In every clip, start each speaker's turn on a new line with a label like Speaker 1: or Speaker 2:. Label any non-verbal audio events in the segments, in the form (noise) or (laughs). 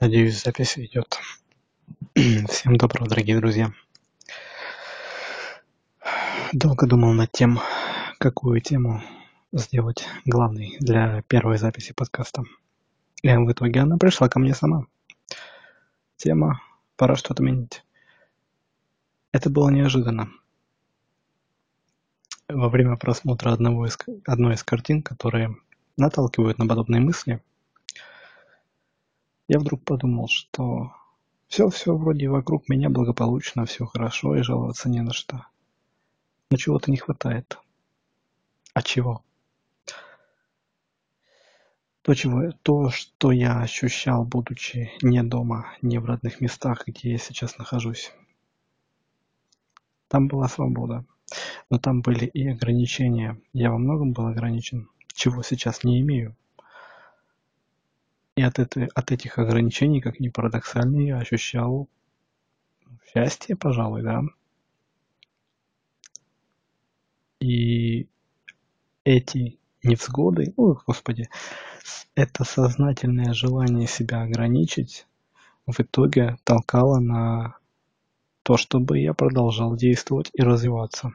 Speaker 1: Надеюсь, запись идет. (clears throat) Всем доброго, дорогие друзья. Долго думал над тем, какую тему сделать главной для первой записи подкаста. И в итоге она пришла ко мне сама. Тема «Пора что-то менять». Это было неожиданно. Во время просмотра одного из, одной из картин, которые наталкивают на подобные мысли, я вдруг подумал, что все-все вроде вокруг меня благополучно, все хорошо и жаловаться не на что. Но чего-то не хватает. А чего? То, чего, то, что я ощущал, будучи не дома, не в родных местах, где я сейчас нахожусь. Там была свобода, но там были и ограничения. Я во многом был ограничен, чего сейчас не имею. И от, этой, от этих ограничений, как ни парадоксально, я ощущал счастье, пожалуй, да. И эти невзгоды, ой, господи, это сознательное желание себя ограничить в итоге толкало на то, чтобы я продолжал действовать и развиваться.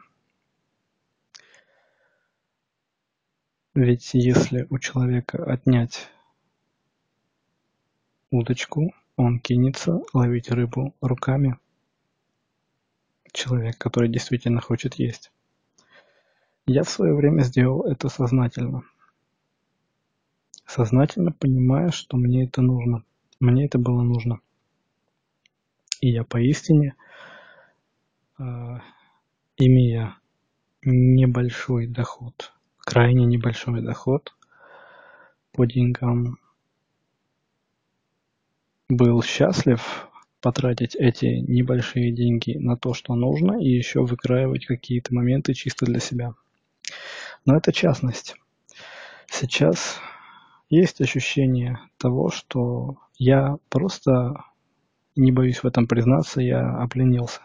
Speaker 1: Ведь если у человека отнять удочку, он кинется ловить рыбу руками. Человек, который действительно хочет есть. Я в свое время сделал это сознательно. Сознательно понимая, что мне это нужно. Мне это было нужно. И я поистине, э, имея небольшой доход, крайне небольшой доход по деньгам, был счастлив потратить эти небольшие деньги на то, что нужно, и еще выкраивать какие-то моменты чисто для себя. Но это частность. Сейчас есть ощущение того, что я просто, не боюсь в этом признаться, я опленился.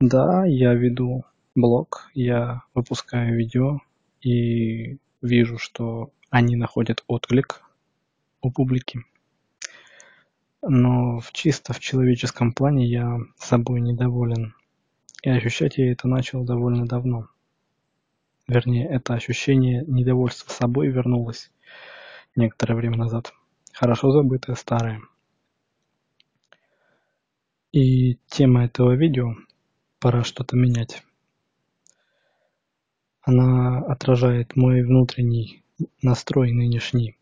Speaker 1: Да, я веду блог, я выпускаю видео и вижу, что они находят отклик у публики. Но в чисто в человеческом плане я собой недоволен. И ощущать я это начал довольно давно. Вернее, это ощущение недовольства собой вернулось некоторое время назад. Хорошо забытое старое. И тема этого видео «Пора что-то менять». Она отражает мой внутренний настрой нынешний.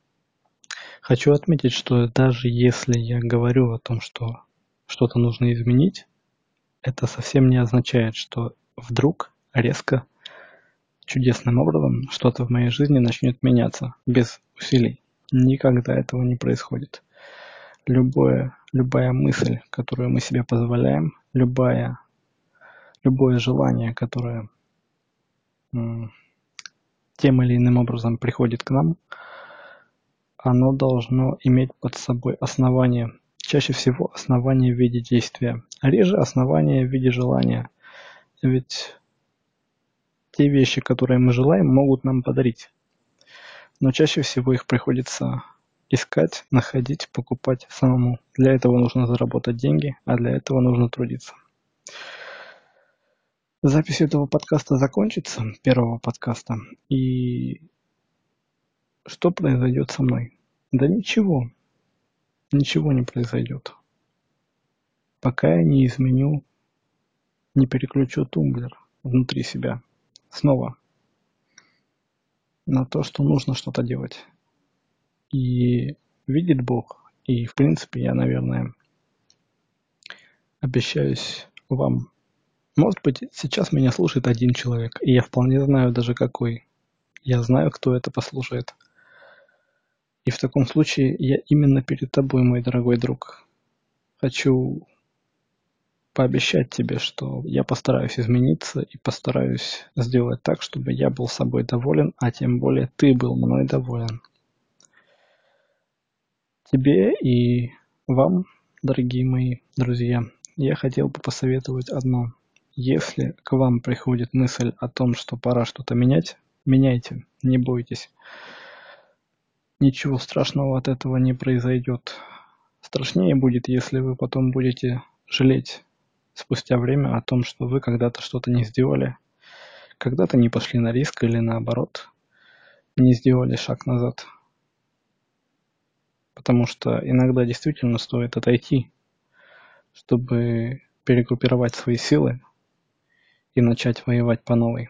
Speaker 1: Хочу отметить, что даже если я говорю о том, что что-то нужно изменить, это совсем не означает, что вдруг резко, чудесным образом что-то в моей жизни начнет меняться без усилий. Никогда этого не происходит. Любое, любая мысль, которую мы себе позволяем, любая, любое желание, которое тем или иным образом приходит к нам, оно должно иметь под собой основание, чаще всего основание в виде действия, а реже основание в виде желания. Ведь те вещи, которые мы желаем, могут нам подарить. Но чаще всего их приходится искать, находить, покупать самому. Для этого нужно заработать деньги, а для этого нужно трудиться. Запись этого подкаста закончится, первого подкаста, и что произойдет со мной? Да ничего. Ничего не произойдет. Пока я не изменю, не переключу тумблер внутри себя. Снова. На то, что нужно что-то делать. И видит Бог. И в принципе я, наверное, обещаюсь вам. Может быть, сейчас меня слушает один человек, и я вполне знаю даже какой. Я знаю, кто это послушает. И в таком случае я именно перед тобой, мой дорогой друг, хочу пообещать тебе, что я постараюсь измениться и постараюсь сделать так, чтобы я был собой доволен, а тем более ты был мной доволен. Тебе и вам, дорогие мои друзья, я хотел бы посоветовать одно. Если к вам приходит мысль о том, что пора что-то менять, меняйте, не бойтесь. Ничего страшного от этого не произойдет. Страшнее будет, если вы потом будете жалеть спустя время о том, что вы когда-то что-то не сделали, когда-то не пошли на риск или наоборот, не сделали шаг назад. Потому что иногда действительно стоит отойти, чтобы перегруппировать свои силы и начать воевать по новой.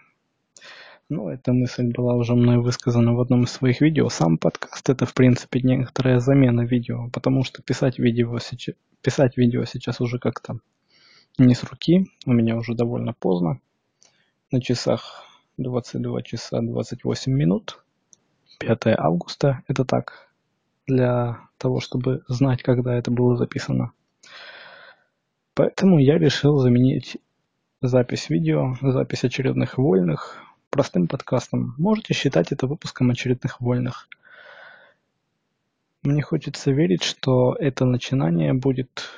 Speaker 1: Ну, эта мысль была уже мной высказана в одном из своих видео. Сам подкаст это, в принципе, некоторая замена видео, потому что писать видео сейчас, писать видео сейчас уже как-то не с руки. У меня уже довольно поздно. На часах 22 часа 28 минут. 5 августа. Это так, для того, чтобы знать, когда это было записано. Поэтому я решил заменить запись видео, запись очередных вольных простым подкастом. Можете считать это выпуском очередных вольных. Мне хочется верить, что это начинание будет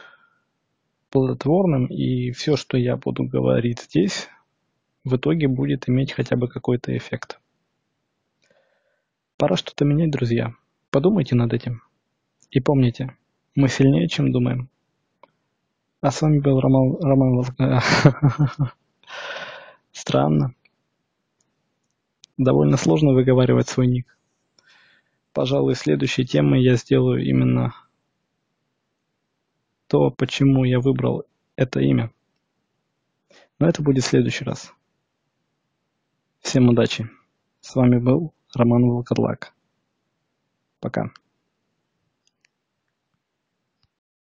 Speaker 1: плодотворным, и все, что я буду говорить здесь, в итоге будет иметь хотя бы какой-то эффект. Пора что-то менять, друзья. Подумайте над этим. И помните, мы сильнее, чем думаем. А с вами был Роман, Роман (laughs) Странно. Довольно сложно выговаривать свой ник. Пожалуй, следующей темой я сделаю именно то, почему я выбрал это имя. Но это будет в следующий раз. Всем удачи. С вами был Роман Волкодлак. Пока.